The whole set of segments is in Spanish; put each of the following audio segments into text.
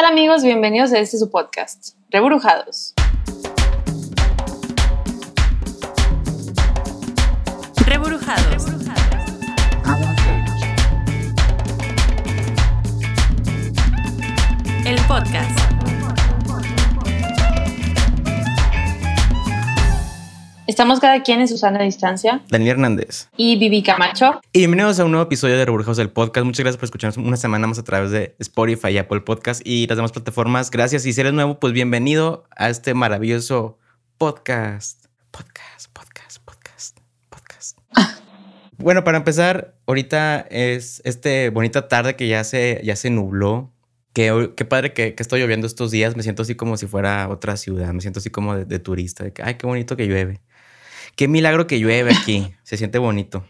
tal amigos? Bienvenidos a este su podcast, Reburujados. Reburujados. El podcast. Estamos cada quien en su sana distancia. Daniel Hernández. Y Vivi Camacho. Y bienvenidos a un nuevo episodio de Reburjados del Podcast. Muchas gracias por escucharnos una semana más a través de Spotify y Apple Podcast y las demás plataformas. Gracias. Y si eres nuevo, pues bienvenido a este maravilloso podcast. Podcast, podcast, podcast, podcast. bueno, para empezar, ahorita es este bonita tarde que ya se, ya se nubló. Qué, qué padre que, que estoy lloviendo estos días. Me siento así como si fuera otra ciudad. Me siento así como de, de turista. De que, ay, qué bonito que llueve. Qué milagro que llueve aquí. Se siente bonito.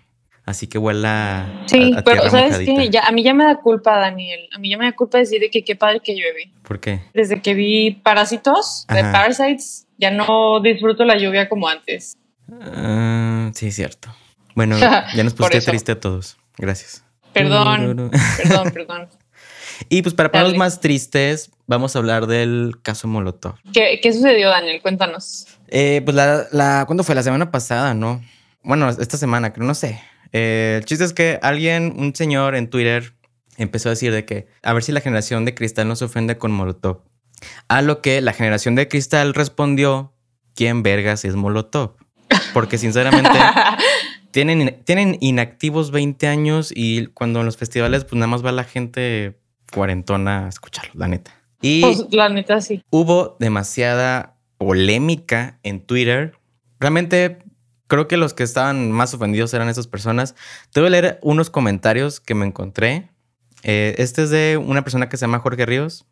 Así que huela. Sí, a, a pero tierra ¿sabes mojadita. qué? Ya, a mí ya me da culpa, Daniel. A mí ya me da culpa decir de que qué padre que llueve. ¿Por qué? Desde que vi Parásitos de. Parasites, ya no disfruto la lluvia como antes. Ah, sí, cierto. Bueno, ya nos pusiste triste a todos. Gracias. Perdón, perdón, perdón. Y pues para ponernos más tristes, vamos a hablar del caso Molotov. ¿Qué, qué sucedió, Daniel? Cuéntanos. Eh, pues la, la, ¿cuándo fue? La semana pasada, ¿no? Bueno, esta semana, creo, no sé. Eh, el chiste es que alguien, un señor en Twitter, empezó a decir de que a ver si la generación de cristal no se ofende con Molotov. A lo que la generación de cristal respondió, ¿quién vergas es Molotov? Porque sinceramente tienen, tienen inactivos 20 años y cuando en los festivales pues nada más va la gente cuarentona a escucharlo, la neta. Y Pues, la neta, sí. hubo demasiada polémica en Twitter. Realmente creo que los que estaban más ofendidos eran esas personas. Te voy a leer unos comentarios que me encontré. Eh, este es de una persona que se llama Jorge Ríos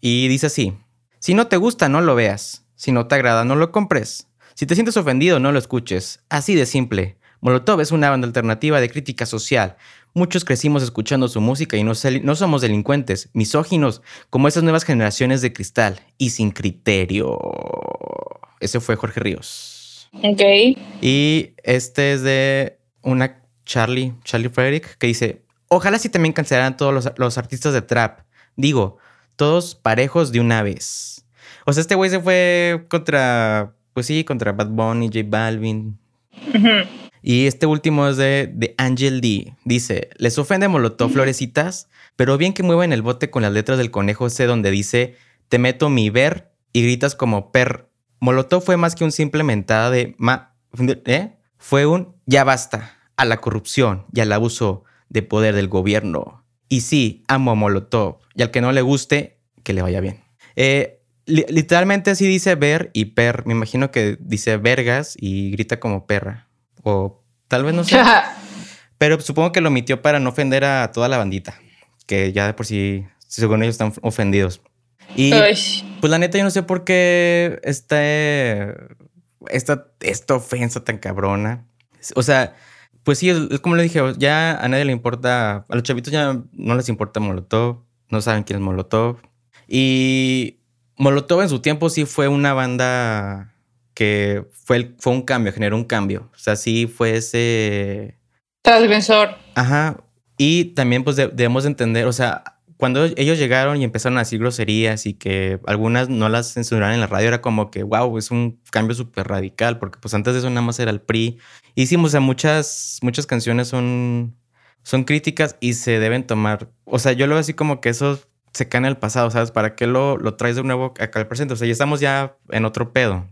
y dice así: Si no te gusta, no lo veas. Si no te agrada, no lo compres. Si te sientes ofendido, no lo escuches. Así de simple. Molotov es una banda alternativa de crítica social. Muchos crecimos escuchando su música y no, somos delincuentes, misóginos, como esas nuevas generaciones de cristal y sin criterio. Ese fue Jorge Ríos. Ok. Y este es de una Charlie, Charlie Frederick, que dice, ojalá si también cancelaran todos los, los artistas de trap. Digo, todos parejos de una vez. O sea, este güey se fue contra, pues sí, contra Bad Bunny, J Balvin. Ujú. Y este último es de, de Angel D. Dice, les ofende Molotov florecitas, pero bien que mueven el bote con las letras del conejo ese donde dice, te meto mi ver y gritas como per. Molotov fue más que un simple mentada de ma... ¿eh? Fue un ya basta a la corrupción y al abuso de poder del gobierno. Y sí, amo a Molotov. Y al que no le guste, que le vaya bien. Eh, li- literalmente así dice ver y per. Me imagino que dice vergas y grita como perra. O tal vez no sé. Pero supongo que lo omitió para no ofender a toda la bandita. Que ya de por sí, según ellos, están ofendidos. Y pues la neta, yo no sé por qué este, esta, esta ofensa tan cabrona. O sea, pues sí, es como le dije, ya a nadie le importa, a los chavitos ya no les importa Molotov, no saben quién es Molotov. Y Molotov en su tiempo sí fue una banda que fue, el- fue un cambio, generó un cambio. O sea, sí fue ese... Transgresor. Ajá. Y también pues de- debemos de entender, o sea, cuando ellos llegaron y empezaron a decir groserías y que algunas no las censuraron en la radio, era como que, wow, es un cambio súper radical, porque pues antes de eso nada más era el PRI. Hicimos, o sea, muchas, muchas canciones son, son críticas y se deben tomar, o sea, yo lo veo así como que eso se cae en el pasado, ¿sabes? ¿Para qué lo, lo traes de nuevo acá al presente? O sea, ya estamos ya en otro pedo.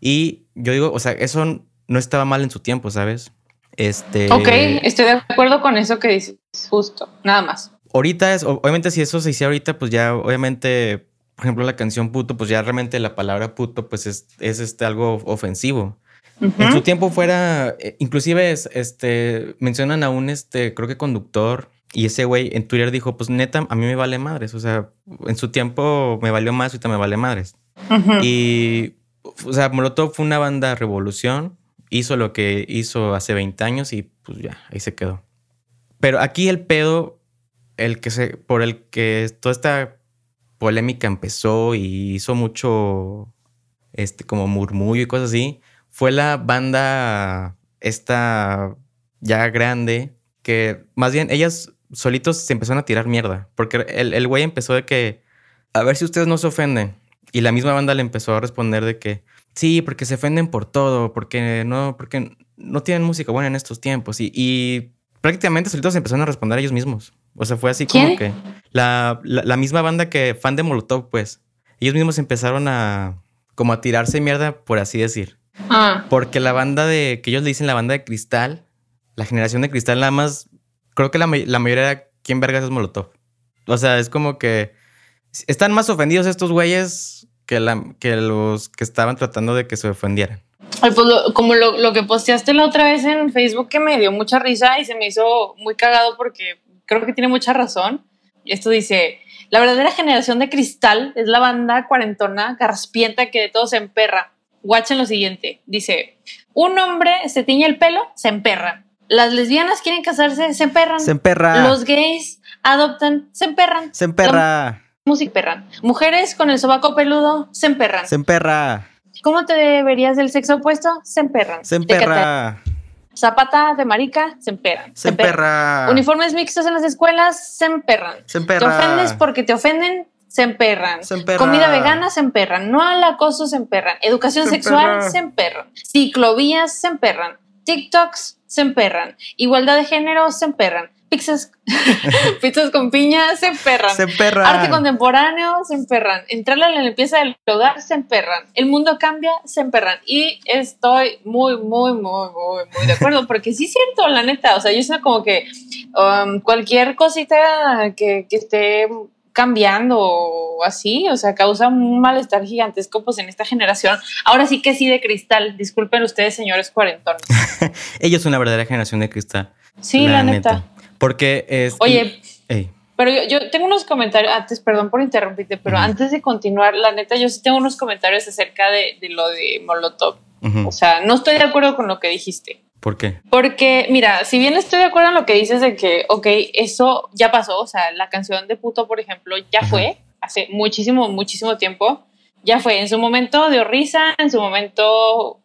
Y yo digo, o sea, eso no estaba mal en su tiempo, ¿sabes? Este... Ok, estoy de acuerdo con eso que dices, justo, nada más. Ahorita es, obviamente si eso se hiciera ahorita, pues ya obviamente, por ejemplo, la canción puto, pues ya realmente la palabra puto, pues es, es este algo ofensivo. Ujú. En su tiempo fuera, eh, inclusive es, este, mencionan a un, este, creo que conductor, y ese güey en Twitter dijo, pues neta, a mí me vale madres, o sea, en su tiempo me valió más, ahorita me vale madres. Ujú. Y, o sea, Molotov fue una banda revolución, hizo lo que hizo hace 20 años y pues ya, ahí se quedó. Pero aquí el pedo, el que se, por el que toda esta polémica empezó y hizo mucho, este, como murmullo y cosas así, fue la banda esta ya grande, que más bien ellas solitos se empezaron a tirar mierda, porque el, el güey empezó de que a ver si ustedes no se ofenden. Y la misma banda le empezó a responder de que sí, porque se ofenden por todo, porque no, porque no tienen música buena en estos tiempos. Y, y prácticamente solitos empezaron a responder a ellos mismos. O sea, fue así como que la, la, misma banda que fan de Molotov, pues, ellos mismos empezaron a como a tirarse mierda, por así decir. Ah. Porque la banda de, que ellos le dicen la banda de cristal, la generación de cristal, nada más, creo que la, la mayoría era, ¿quién vergas es Molotov? O sea, es como que están más ofendidos estos güeyes que, la, que los que estaban tratando de que se ofendieran. Pues como lo, que posteaste la otra vez en Facebook que me dio mucha risa y se me hizo muy cagado porque creo que tiene mucha razón. Esto dice, la verdadera generación de cristal es la banda cuarentona, garraspienta que de todo se emperra. Watchen lo siguiente, dice, un hombre se tiñe el pelo, se emperra. Las lesbianas quieren casarse, se emperran. Se emperra. Los gays adoptan, se emperran. Se emperra. Música perran. Mujeres con el sobaco peludo, se emperran. Se emperra. ¿Cómo te verías del sexo opuesto? Se emperran. Se emperra. Zapata de marica, se emperran. Se, emperra. Uniformes mixtos en las escuelas, se emperran. Se emperra. Te ofendes porque te ofenden, se emperran. Se emperra. Comida vegana, se emperran. No al acoso, se emperran. Educación sexual, se emperran. Ciclovías, se emperran. TikToks, se emperran. Igualdad de género, se emperran pizzas, pizzas con piña, se emperran. Se emperran. Arte contemporáneo, se emperran. Entrarle a la limpieza del hogar, se emperran. El mundo cambia, se emperran. Y estoy muy, muy, muy, muy, muy de acuerdo, porque sí es cierto, la neta. O sea, yo sé como que um, cualquier cosita que, que esté cambiando o así, o sea, causa un malestar gigantesco pues en esta generación. Ahora sí que sí de cristal, disculpen ustedes señores cuarentones. Ella es una verdadera generación de cristal. Sí, la, neta. Porque es. Oye. Pero yo, tengo unos comentarios, antes, perdón por interrumpirte, pero antes de continuar, la neta, yo sí tengo unos comentarios acerca de, lo de Molotov. O sea, no estoy de acuerdo con lo que dijiste. ¿Por qué? Porque, mira, si bien estoy de acuerdo en lo que dices de que, ok, eso ya pasó, o sea, la canción de puto, por ejemplo, ya fue hace muchísimo, muchísimo tiempo ya fue en su momento dio risa, en su momento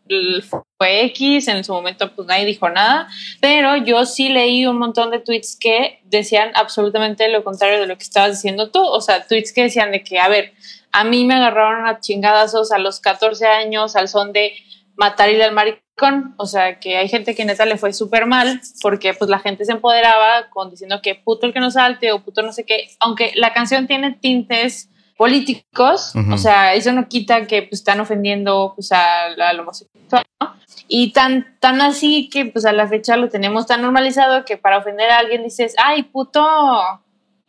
fue X, en su momento pues nadie dijo nada, pero yo sí leí un montón de tweets que decían absolutamente lo contrario de lo que estabas diciendo tú, o sea, tweets que decían de que, a ver, a mí me agarraron a chingadazos a los 14 años al son de matar y al maricón, o sea, que hay gente que neta le fue súper mal porque pues la gente se empoderaba con diciendo que puto el que no salte o puto no sé qué, aunque la canción tiene tintes políticos, o sea, eso no quita que pues, están ofendiendo pues, al homosexual, ¿no? Y tan, tan así que pues a la fecha lo tenemos tan normalizado que para ofender a alguien dices, ay, puto,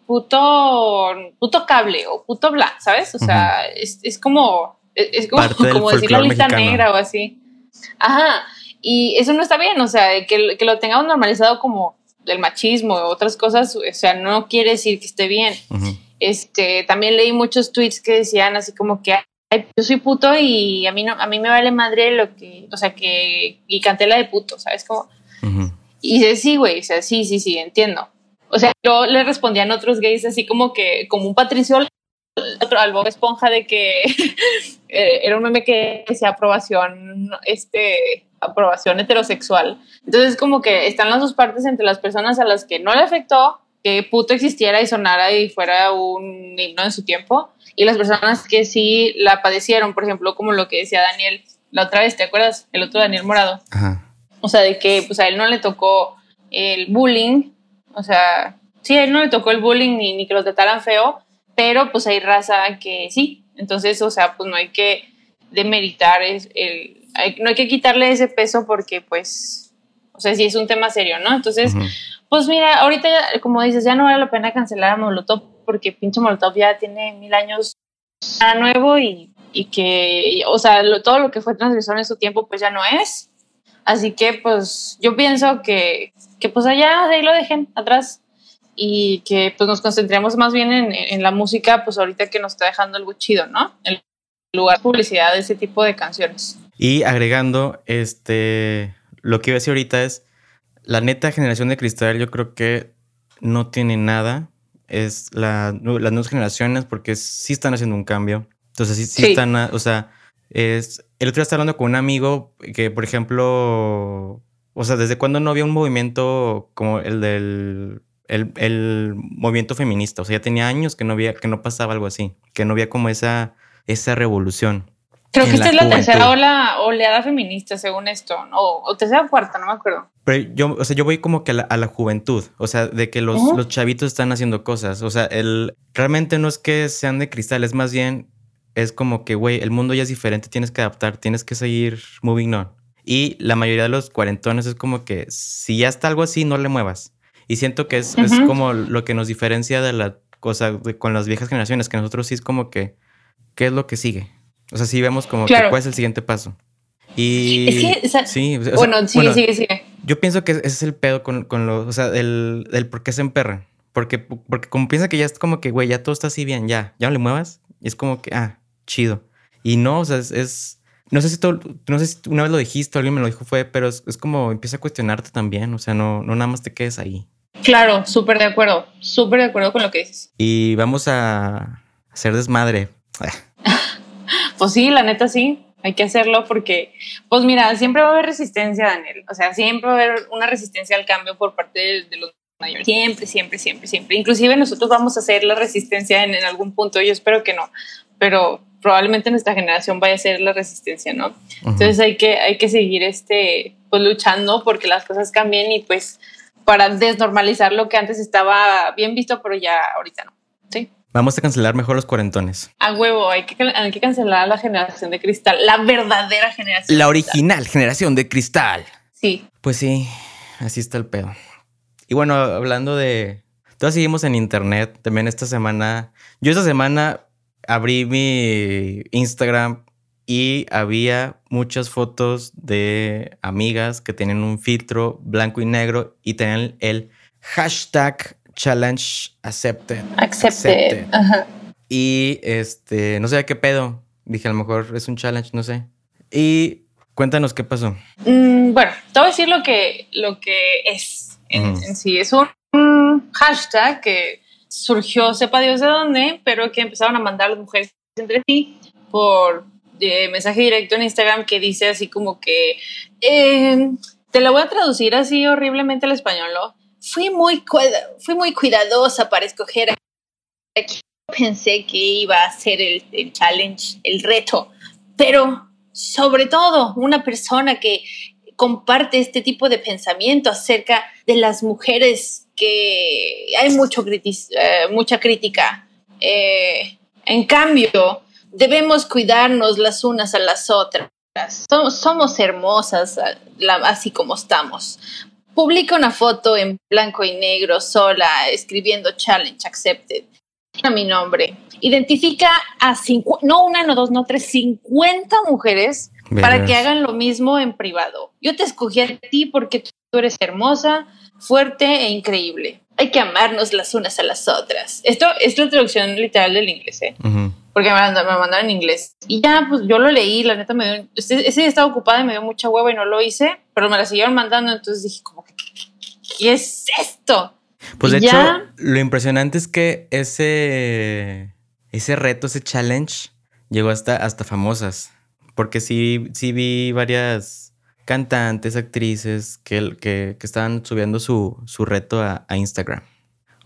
puto, puto cable o puto bla, ¿sabes? O sea, es, es, como, es, como, como decir la lista negra o así. Ajá, y eso no está bien, o sea, que, que lo tengamos normalizado como el machismo o otras cosas, o sea, no quiere decir que esté bien. Este, también leí muchos tweets que decían así como que yo soy puto y a mí no, a mí me vale madre lo que, o sea, que, y canté la de puto, ¿sabes cómo? Y dice, sí, güey, o sea, sí, sí, sí, entiendo. O sea, yo le respondían otros gays así como que, como un patricio otro al Bob Esponja de que eh, era un meme que decía aprobación, este, aprobación heterosexual. Entonces, como que están las dos partes entre las personas a las que no le afectó que puto existiera y sonara y fuera un himno en su tiempo, y las personas que sí la padecieron, por ejemplo, como lo que decía Daniel la otra vez, ¿te acuerdas? El otro Daniel Morado. O sea, de que pues a él no le tocó el bullying, o sea, sí, a él no le tocó el bullying ni, ni que lo trataran feo, pero pues hay raza que sí. Entonces, o sea, pues no hay que demeritar el, no hay que quitarle ese peso porque pues, o sea, sí es un tema serio, ¿no? Entonces, pues mira, ahorita, como dices, ya no vale la pena cancelar a Molotov porque pinche Molotov ya tiene mil años a nuevo y, y que, o sea, todo lo que fue transgresor en su tiempo, pues ya no es. Así que, pues, yo pienso que, que pues allá ahí lo dejen atrás y que pues nos concentremos más bien en, en, la música, pues ahorita que nos está dejando algo chido, ¿no? En lugar de publicidad de ese tipo de canciones. Y agregando, este, lo que iba a decir ahorita es, la neta generación de cristal yo creo que no tiene nada. Es la, las nuevas generaciones porque sí están haciendo un cambio. Entonces sí, sí, están, o sea, es... El otro día estaba hablando con un amigo que, por ejemplo, o sea, ¿desde cuándo no había un movimiento como el del el, el, movimiento feminista. O sea, ya tenía años que no había, que no pasaba algo así, que no había como esa, esa revolución. Creo que esta es la tercera ola, oleada feminista, según esto, o, tercera o cuarta, no me acuerdo. Pero yo, o sea, yo voy como que a la, juventud, o sea, de que los, los, chavitos están haciendo cosas. O sea, el realmente no es que sean de cristal, es más bien, es como que, güey, el mundo ya es diferente, tienes que adaptar, tienes que seguir moving on. Y la mayoría de los cuarentones es como que si ya está algo así, no le muevas. Y siento que es, es como lo que nos diferencia de la cosa con las viejas generaciones, que nosotros sí es como que, ¿qué es lo que sigue? O sea, sí vemos como que cuál es el siguiente paso. Y es que, sí, bueno, sigue, sigue, sigue. Yo pienso que ese es el pedo con, con los, o sea, el, el por qué se emperran. Porque, porque como piensa que ya es como que, güey, ya todo está así bien, ya, ya no le muevas. Y es como que, ah, chido. Y no, o sea, es, no sé si tú, no sé si una vez lo dijiste, alguien me lo dijo, fue, pero es, es, como empieza a cuestionarte también. O sea, no, no nada más te quedes ahí. Claro, súper de acuerdo, súper de acuerdo con lo que dices. Y vamos a hacer desmadre. Pues sí, la neta sí, hay que hacerlo porque, pues mira, siempre va a haber resistencia, Daniel. O sea, siempre va a haber una resistencia al cambio por parte de, los mayores. Siempre, siempre, siempre, siempre. Inclusive nosotros vamos a hacer la resistencia en, algún punto. Yo espero que no, pero probablemente nuestra generación vaya a ser la resistencia, ¿no? Entonces hay que, hay que seguir este, pues luchando porque las cosas cambien y pues para desnormalizar lo que antes estaba bien visto, pero ya ahorita no. Vamos a cancelar mejor los cuarentones. A huevo, hay que, hay que cancelar a la generación de cristal, la verdadera generación. La original generación de cristal. Sí. Pues sí, así está el pedo. Y bueno, hablando de... Todos seguimos en internet. También esta semana... Yo esta semana abrí mi Instagram y había muchas fotos de amigas que tenían un filtro blanco y negro y tenían el hashtag challenge accepted. Accepted. Ajá. Y este, no sé qué pedo. Dije, a lo mejor es un challenge, no sé. Y cuéntanos qué pasó. Mm, bueno, te voy a decir lo que, lo que es en, sí. Es un, hashtag que surgió, sepa Dios de dónde, pero que empezaron a mandar las mujeres entre sí por eh, mensaje directo en Instagram que dice así como que eh, te la voy a traducir así horriblemente al español, ¿no? Fui muy, fui muy cuidadosa para escoger Pensé que iba a ser el, challenge, el reto, pero sobre todo una persona que comparte este tipo de pensamiento acerca de las mujeres que hay mucho eh, mucha crítica. Eh, en cambio, debemos cuidarnos las unas a las otras. Somos, somos hermosas así como estamos. Publica una foto en blanco y negro sola escribiendo challenge accepted a mi nombre. Identifica a cinco, no una, no dos, no tres, 50 mujeres para que hagan lo mismo en privado. Yo te escogí a ti porque tú eres hermosa, fuerte e increíble. Hay que amarnos las unas a las otras. Esto es la traducción literal del inglés, ¿eh? Porque me, mandaron en inglés. Y ya, pues yo lo leí, la neta me dio. Ese, día estaba ocupada y me dio mucha hueva y no lo hice, pero me la siguieron mandando, entonces dije, como, ¿qué es esto? Pues de hecho, lo impresionante es que ese, ese reto, ese challenge, llegó hasta, hasta famosas. Porque sí, sí vi varias cantantes, actrices que, que, que estaban subiendo su, su reto a, Instagram.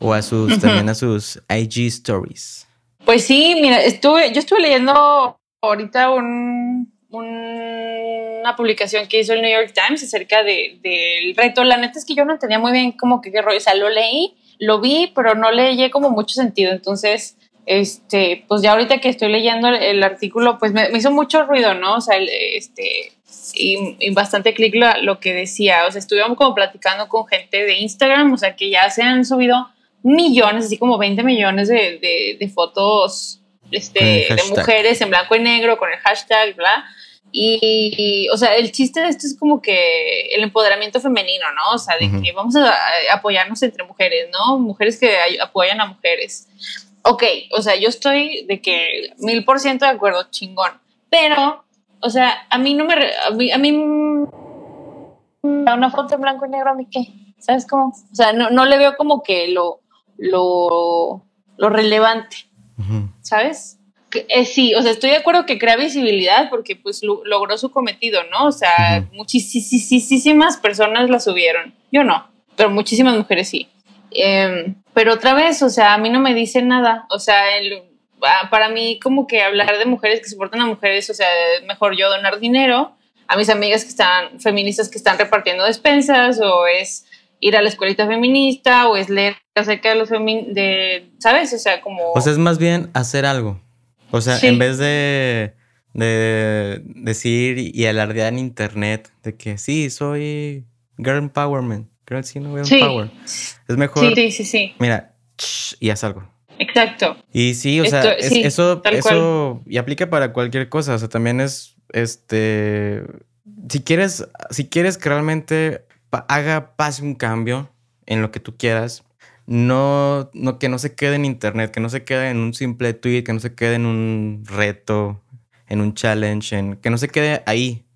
O a sus, también a sus IG stories. Pues sí, mira, estuve, yo estuve leyendo ahorita un, una publicación que hizo el New York Times acerca del de, reto. La neta es que yo no entendía muy bien cómo que qué rollo. O sea, lo leí, lo vi, pero no leí como mucho sentido. Entonces, este, pues ya ahorita que estoy leyendo el, artículo, pues me, hizo mucho ruido, ¿no? O sea, este, y, bastante clic lo, lo, que decía. O sea, estuvimos como platicando con gente de Instagram, o sea, que ya se han subido millones, así como 20 millones de, de, fotos este, de mujeres en blanco y negro con el hashtag, bla. Y, o sea, el chiste de esto es como que el empoderamiento femenino, ¿no? O sea, de que vamos a apoyarnos entre mujeres, ¿no? Mujeres que apoyan a mujeres. Ok, o sea, yo estoy de que mil por ciento de acuerdo, chingón. Pero, o sea, a mí no me. A mí, a mí una foto en blanco y negro, ¿a mí qué? ¿Sabes cómo? O sea, no, no le veo como que lo lo, lo relevante, ¿sabes? Eh, sí, o sea, estoy de acuerdo que crea visibilidad porque pues logró su cometido, ¿no? O sea, muchísimas personas la subieron. Yo no, pero muchísimas mujeres sí. Em, pero otra vez, o sea, a mí no me dice nada. O sea, el, ah, para mí como que hablar de mujeres que soportan a mujeres, o sea, mejor yo donar dinero a mis amigas que están feministas que están repartiendo despensas o es ir a la escuelita feminista o es leer acerca de los de, ¿sabes? O sea, como... O sea, es más bien hacer algo. O sea, en vez de, de decir y alardear en internet de que sí, soy girl empowerment, girl, sí, no, girl power. Es mejor... Sí, sí, sí. Mira, y haz algo. Exacto. Y sí, o sea, eso, eso y aplica para cualquier cosa. O sea, también es, este, si quieres, si quieres que realmente haga, pase un cambio en lo que tú quieras, no, no, que no se quede en internet, que no se quede en un simple tweet, que no se quede en un reto, en un challenge, en, que no se quede ahí.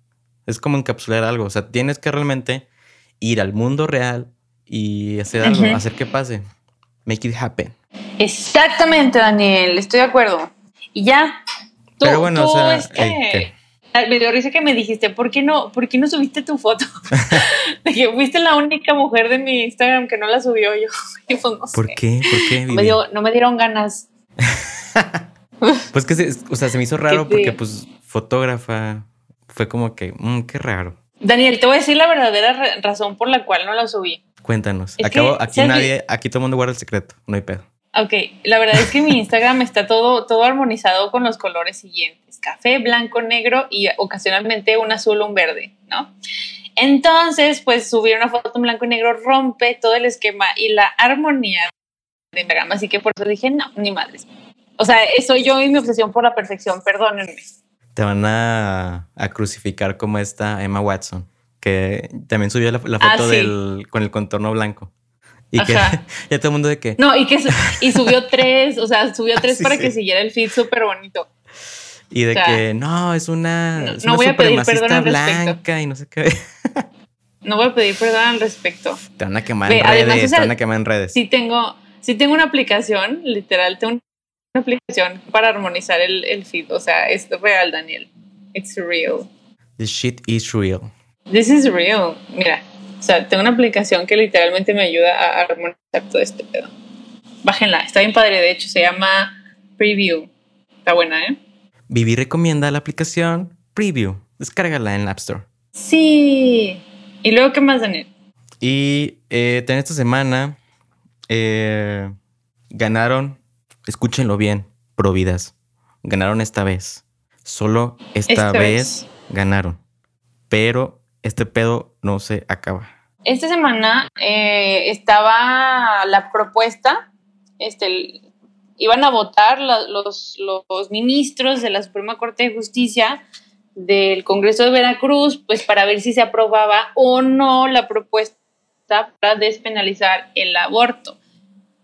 Es como encapsular algo. O sea, tienes que realmente ir al mundo real y hacer algo, hacer que pase. Make it happen. Exactamente, Daniel, estoy de acuerdo. Y ya. Pero bueno, o sea, me dio risa que me dijiste, ¿por qué no, por qué no subiste tu foto? de que fuiste la única mujer de mi Instagram que no la subió yo. Pues, ¿Por qué? ¿Por qué? Me no me dieron ganas. pues que, se, o sea, se me hizo raro porque pues fotógrafa fue como que, mmm, qué raro. Daniel, te voy a decir la verdadera razón por la cual no la subí. Cuéntanos. Acabo, aquí nadie, aquí todo el mundo guarda el secreto, no hay pedo. Ok, la verdad es que mi Instagram está todo, todo armonizado con los colores siguientes, café, blanco, negro y ocasionalmente un azul o un verde, ¿no? Entonces, pues subir una foto en blanco y negro rompe todo el esquema y la armonía de Instagram, así que por eso dije, no, ni madres. O sea, soy yo y mi obsesión por la perfección, perdónenme. Te van a, crucificar como esta Emma Watson, que también subió la, foto ah, del, con el contorno blanco. Y que ya todo el mundo de que. No, y que y subió tres, o sea, subió tres para que siguiera el feed súper bonito. Y de que no, es una. No, voy a pedir perdón al blanca y no sé qué. no voy a pedir perdón al respecto. Te van a quemar en redes, te van a quemar en redes. Sí tengo, sí tengo una aplicación, literal, tengo una aplicación para armonizar el, el feed. O sea, es real, Daniel. It's real. This shit is real. This is real. Mira, o sea, tengo una aplicación que literalmente me ayuda a armonizar todo este pedo. Bájenla, está bien padre, de hecho, se llama Preview. Está buena, ¿eh? Vivi recomienda la aplicación Preview. Descárgala en la App Store. Sí. ¿Y luego qué más, Daniel? Y eh, en esta semana eh, ganaron, escúchenlo bien, Providas. Ganaron esta vez. Solo esta, vez ganaron. Pero este pedo no se acaba. Esta semana eh, estaba la propuesta, este, iban a votar los, los, ministros de la Suprema Corte de Justicia del Congreso de Veracruz, pues para ver si se aprobaba o no la propuesta para despenalizar el aborto.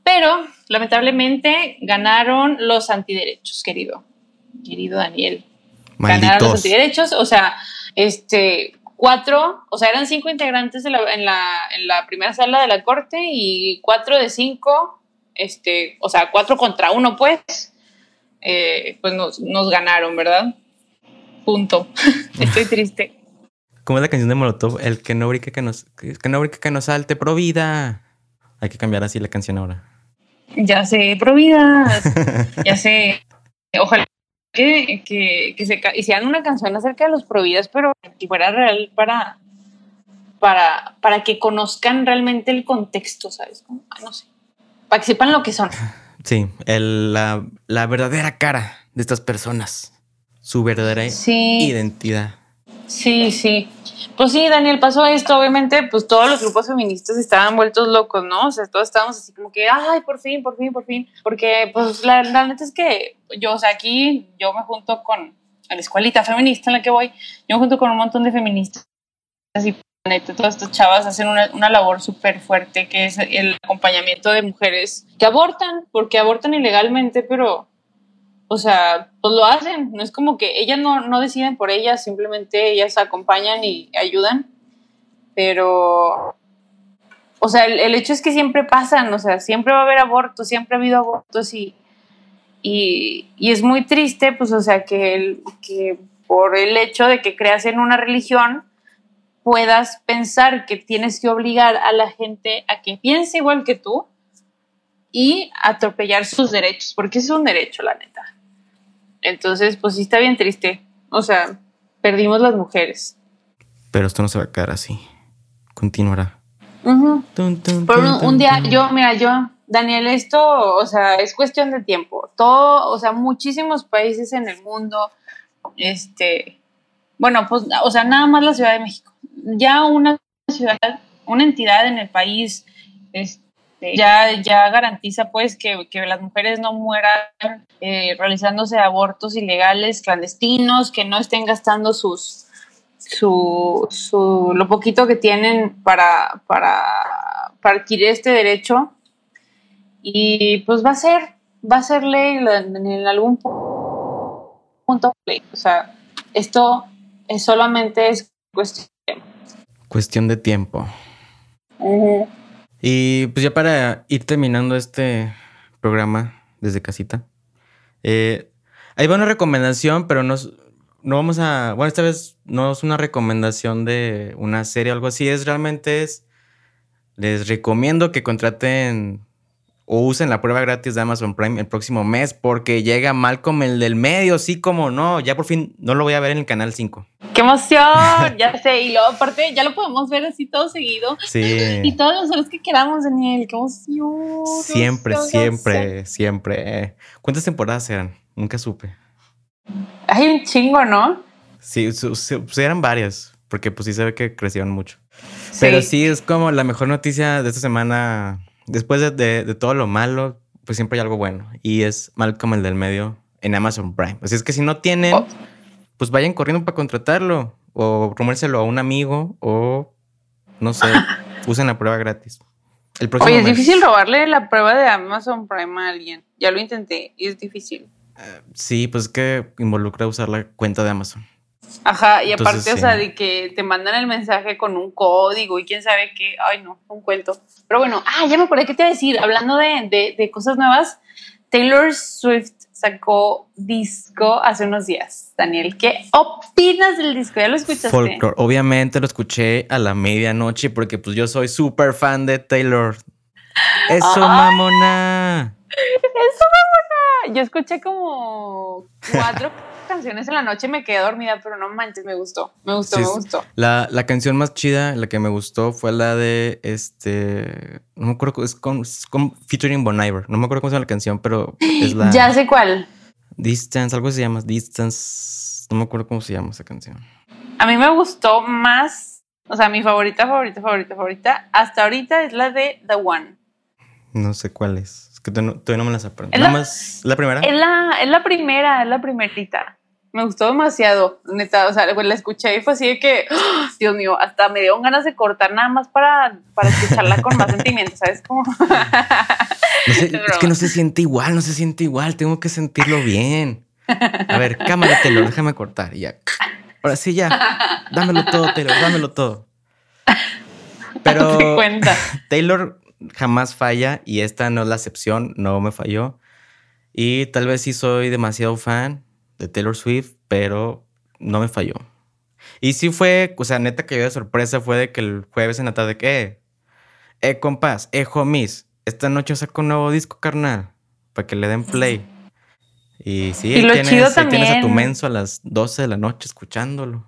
Pero lamentablemente ganaron los antiderechos, querido, querido Daniel. Ganaron los antiderechos, o sea, este, cuatro, o sea, eran cinco integrantes en, la, en, la, primera sala de la corte y cuatro de cinco, este, o sea, cuatro contra uno, pues, eh, pues nos, ganaron, ¿verdad? Punto. Estoy triste. Como es la canción de Molotov, el que no brique que nos, que no brique que nos salte, pro vida. Hay que cambiar así la canción ahora. Ya sé, pro vida. ya sé. Ojalá que, que, que se hicieran una canción acerca de los providas, pero que fuera real para, para, para que conozcan realmente el contexto, ¿sabes? no sé. Para que sepan lo que son. Sí, el, la, la, verdadera cara de estas personas. Su verdadera identidad. Sí, sí. Pues sí, Daniel, pasó esto, obviamente, pues todos los grupos feministas estaban vueltos locos, ¿no? O sea, todos estábamos así como que, ay, por fin, por fin, por fin. Porque, pues, la, la neta es que yo, o sea, aquí yo me junto con la escuelita feminista en la que voy, yo me junto con un montón de feministas y neta, todas estas chavas hacen una, una labor súper fuerte que es el acompañamiento de mujeres que abortan, porque abortan ilegalmente, pero o sea, pues lo hacen, no es como que ellas no, no deciden por ellas, simplemente ellas acompañan y ayudan, pero, o sea, el, hecho es que siempre pasan, o sea, siempre va a haber abortos, siempre ha habido abortos y, y, y es muy triste, pues, o sea, que, el, que por el hecho de que creas en una religión, puedas pensar que tienes que obligar a la gente a que piense igual que tú, y atropellar sus derechos, porque es un derecho, la neta. Entonces, pues sí está bien triste. O sea, perdimos las mujeres. Pero esto no se va a quedar así. Continuará. Pero un, día, yo, mira, yo, Daniel, esto, o sea, es cuestión de tiempo. Todo, o sea, muchísimos países en el mundo, este, bueno, pues, o sea, nada más la Ciudad de México. Ya una ciudad, una entidad en el país, este, ya, ya garantiza pues que, las mujeres no mueran eh, realizándose abortos ilegales, clandestinos, que no estén gastando sus, su, su, lo poquito que tienen para, para, adquirir este derecho. Y pues va a ser, va a ser ley en algún punto. O sea, esto es solamente es cuestión de tiempo. Cuestión de tiempo. Y pues ya para ir terminando este programa desde casita, eh, ahí va una recomendación, pero no, no vamos a, bueno, esta vez no es una recomendación de una serie o algo así, es realmente es, les recomiendo que contraten o usen la prueba gratis de Amazon Prime el próximo mes porque llega Malcolm el del medio, sí como no, ya por fin no lo voy a ver en el canal 5. ¡Qué emoción! ya sé, y luego aparte ya lo podemos ver así todo seguido. Sí. Y todos los horas que queramos, Daniel, qué emoción. Siempre, siempre, siempre. ¿Cuántas temporadas eran? Nunca supe. Hay un chingo, ¿no? Sí, eran varias, porque pues sí se ve que crecieron mucho. Pero sí, es como la mejor noticia de esta semana después de, todo lo malo, pues siempre hay algo bueno. Y es Malcolm el del medio en Amazon Prime. Así es que si no tienen, oh. pues vayan corriendo para contratarlo. O promérselo a un amigo. O no sé, usen la prueba gratis. El Oye, es difícil robarle la prueba de Amazon Prime a alguien. Ya lo intenté y es difícil. Eh, sí, pues que involucra usar la cuenta de Amazon. Ajá, y aparte, o sea, de que te mandan el mensaje con un código y quién sabe qué, ay no, un cuento. Pero bueno, ah, ya me acordé qué te iba a decir, hablando de, de, cosas nuevas, Taylor Swift sacó disco hace unos días. Daniel, ¿qué opinas del disco? ¿Ya lo escuchaste? Folklore. Obviamente lo escuché a la medianoche porque pues yo soy súper fan de Taylor. Eso, mamona. Eso, mamona. Yo escuché como cuatro canciones en la noche me quedé dormida, pero no manches, me gustó, me gustó, me gustó. La, la, canción más chida, la que me gustó, fue la de este. No me acuerdo, es con, featuring Bon Iver. No me acuerdo cómo se llama la canción, pero es la. Ya sé cuál. Distance, algo se llama Distance. No me acuerdo cómo se llama esa canción. A mí me gustó más, o sea, mi favorita, favorita, favorita, favorita, hasta ahorita es la de The One. No sé cuál es. Es que todavía no, me las aprendo. ¿Es la, más, la primera? Es la, es la primera, es la primerita. Me gustó demasiado, neta. O sea, la escuché y fue así de que, ¡ah! Dios mío, hasta me dio ganas de cortar nada más para, para escucharla con más sentimiento, ¿sabes? Como... es que no se siente igual, no se siente igual. Tengo que sentirlo bien. A ver, cámara, Taylor, déjame cortar y ya. Ahora sí, ya. Dámelo todo, Taylor, dámelo todo. Pero cuenta. Taylor jamás falla y esta no es la excepción, no me falló. Y tal vez sí soy demasiado fan de Taylor Swift, pero no me falló. Y sí fue, o sea, neta que yo de sorpresa fue de que el jueves en la tarde que, eh, eh compás, eh, homies, esta noche saco un nuevo disco, carnal, para que le den play. Y sí, y tienes, tienes a tu menso a las 12 de la noche escuchándolo.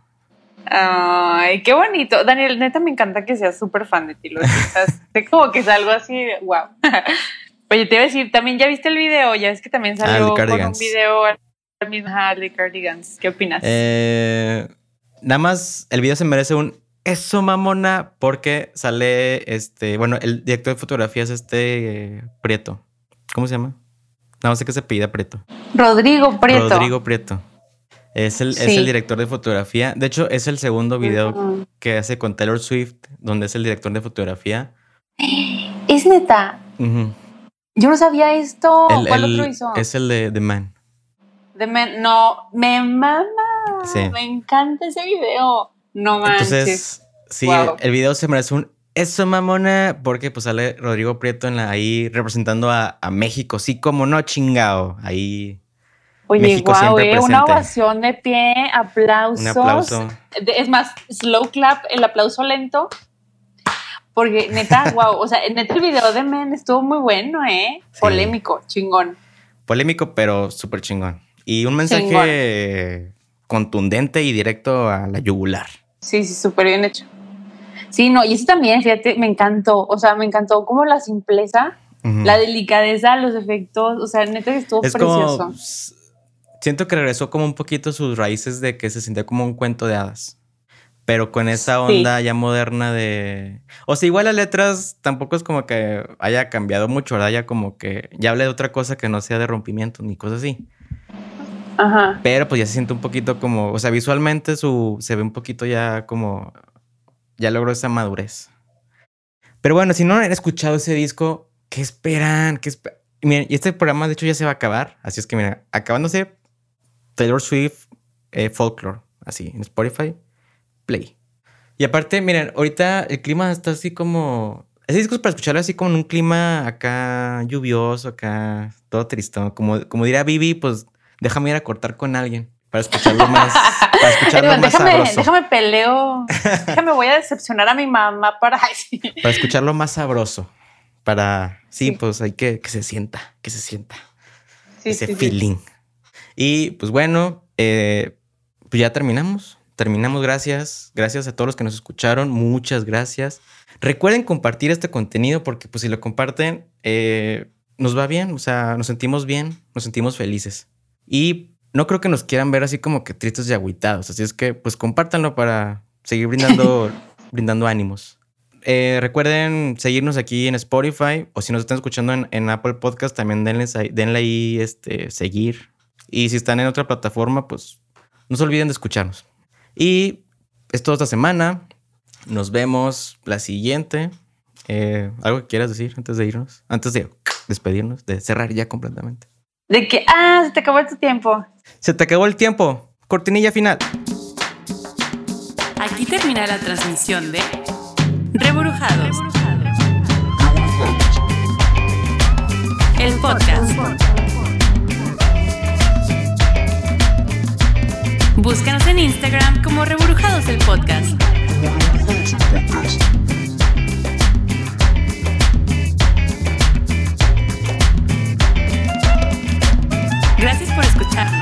Ay, qué bonito. Daniel, neta me encanta que seas súper fan de Taylor Swift. como que es algo así, wow. Oye, te iba a decir, también ya viste el video, ya es que también ah, salió con un video de Cardigans. ¿Qué opinas? Eh, nada más el video se merece un eso mamona porque sale este, bueno, el director de fotografía es este Prieto. ¿Cómo se llama? No sé qué se pide Prieto. Rodrigo Prieto. Rodrigo Prieto. Es el, es el director de fotografía. De hecho, es el segundo video que hace con Taylor Swift, donde es el director de fotografía. Es neta. Yo no sabía esto. ¿Cuál otro hizo? Es el de The Man no, me mama. Me encanta ese video. No manches. Entonces, sí, el video se merece un eso mamona porque pues sale Rodrigo Prieto en la, ahí representando a, México. Sí, como no chingao. Ahí. Oye, México guau, eh, una ovación de pie, aplausos. Un aplauso. Es más, slow clap, el aplauso lento. Porque neta, wow, o sea, neta el video de Men estuvo muy bueno, ¿eh? Polémico, chingón. Polémico, pero súper chingón. Y un mensaje contundente y directo a la yugular. Sí, sí, súper bien hecho. Sí, no, y eso también, fíjate, me encantó. O sea, me encantó como la simpleza, la delicadeza, los efectos. O sea, neta que estuvo precioso. siento que regresó como un poquito sus raíces de que se sentía como un cuento de hadas. Pero con esa onda ya moderna de. O sea, igual las letras tampoco es como que haya cambiado mucho, ¿verdad? Ya como que ya hable de otra cosa que no sea de rompimiento ni cosas así. Ajá. Pero pues ya se siente un poquito como. O sea, visualmente su, se ve un poquito ya como ya logró esa madurez. Pero bueno, si no han escuchado ese disco, ¿qué esperan? ¿Qué miren, y este programa de hecho ya se va a acabar, así es que miren, acabándose Taylor Swift eh, Folklore, así, en Spotify, play. Y aparte, miren, ahorita el clima está así como... Ese disco es para escucharlo así como en un clima acá lluvioso, acá todo tristón. Como, como diría Vivi, pues déjame ir a cortar con alguien para escucharlo más, para escucharlo más déjame, sabroso. Déjame peleo, déjame voy a decepcionar a mi mamá para... para escucharlo más sabroso, para... Sí, pues hay que que se sienta, que se sienta ese feeling. Y pues bueno, eh, pues ya terminamos. Terminamos, gracias. Gracias a todos los que nos escucharon. Muchas gracias. Recuerden compartir este contenido porque pues si lo comparten, eh, nos va bien, o sea, nos sentimos bien, nos sentimos felices. Y no creo que nos quieran ver así como que tristes y agüitados. Así es que, pues compártanlo para seguir brindando, brindando ánimos. Eh, recuerden seguirnos aquí en Spotify o si nos están escuchando en, Apple Podcast, también denle, denle ahí este, seguir. Y si están en otra plataforma, pues no se olviden de escucharnos. Y es toda esta semana. Nos vemos la siguiente. Eh, ¿Algo que quieras decir antes de irnos? Antes de despedirnos, de cerrar ya completamente. De que, ah, se te acabó tu tiempo. Se te acabó el tiempo. Cortinilla final. Aquí termina la transmisión de Reburujados. El podcast. Búscanos en Instagram como Reburujados el podcast. tap.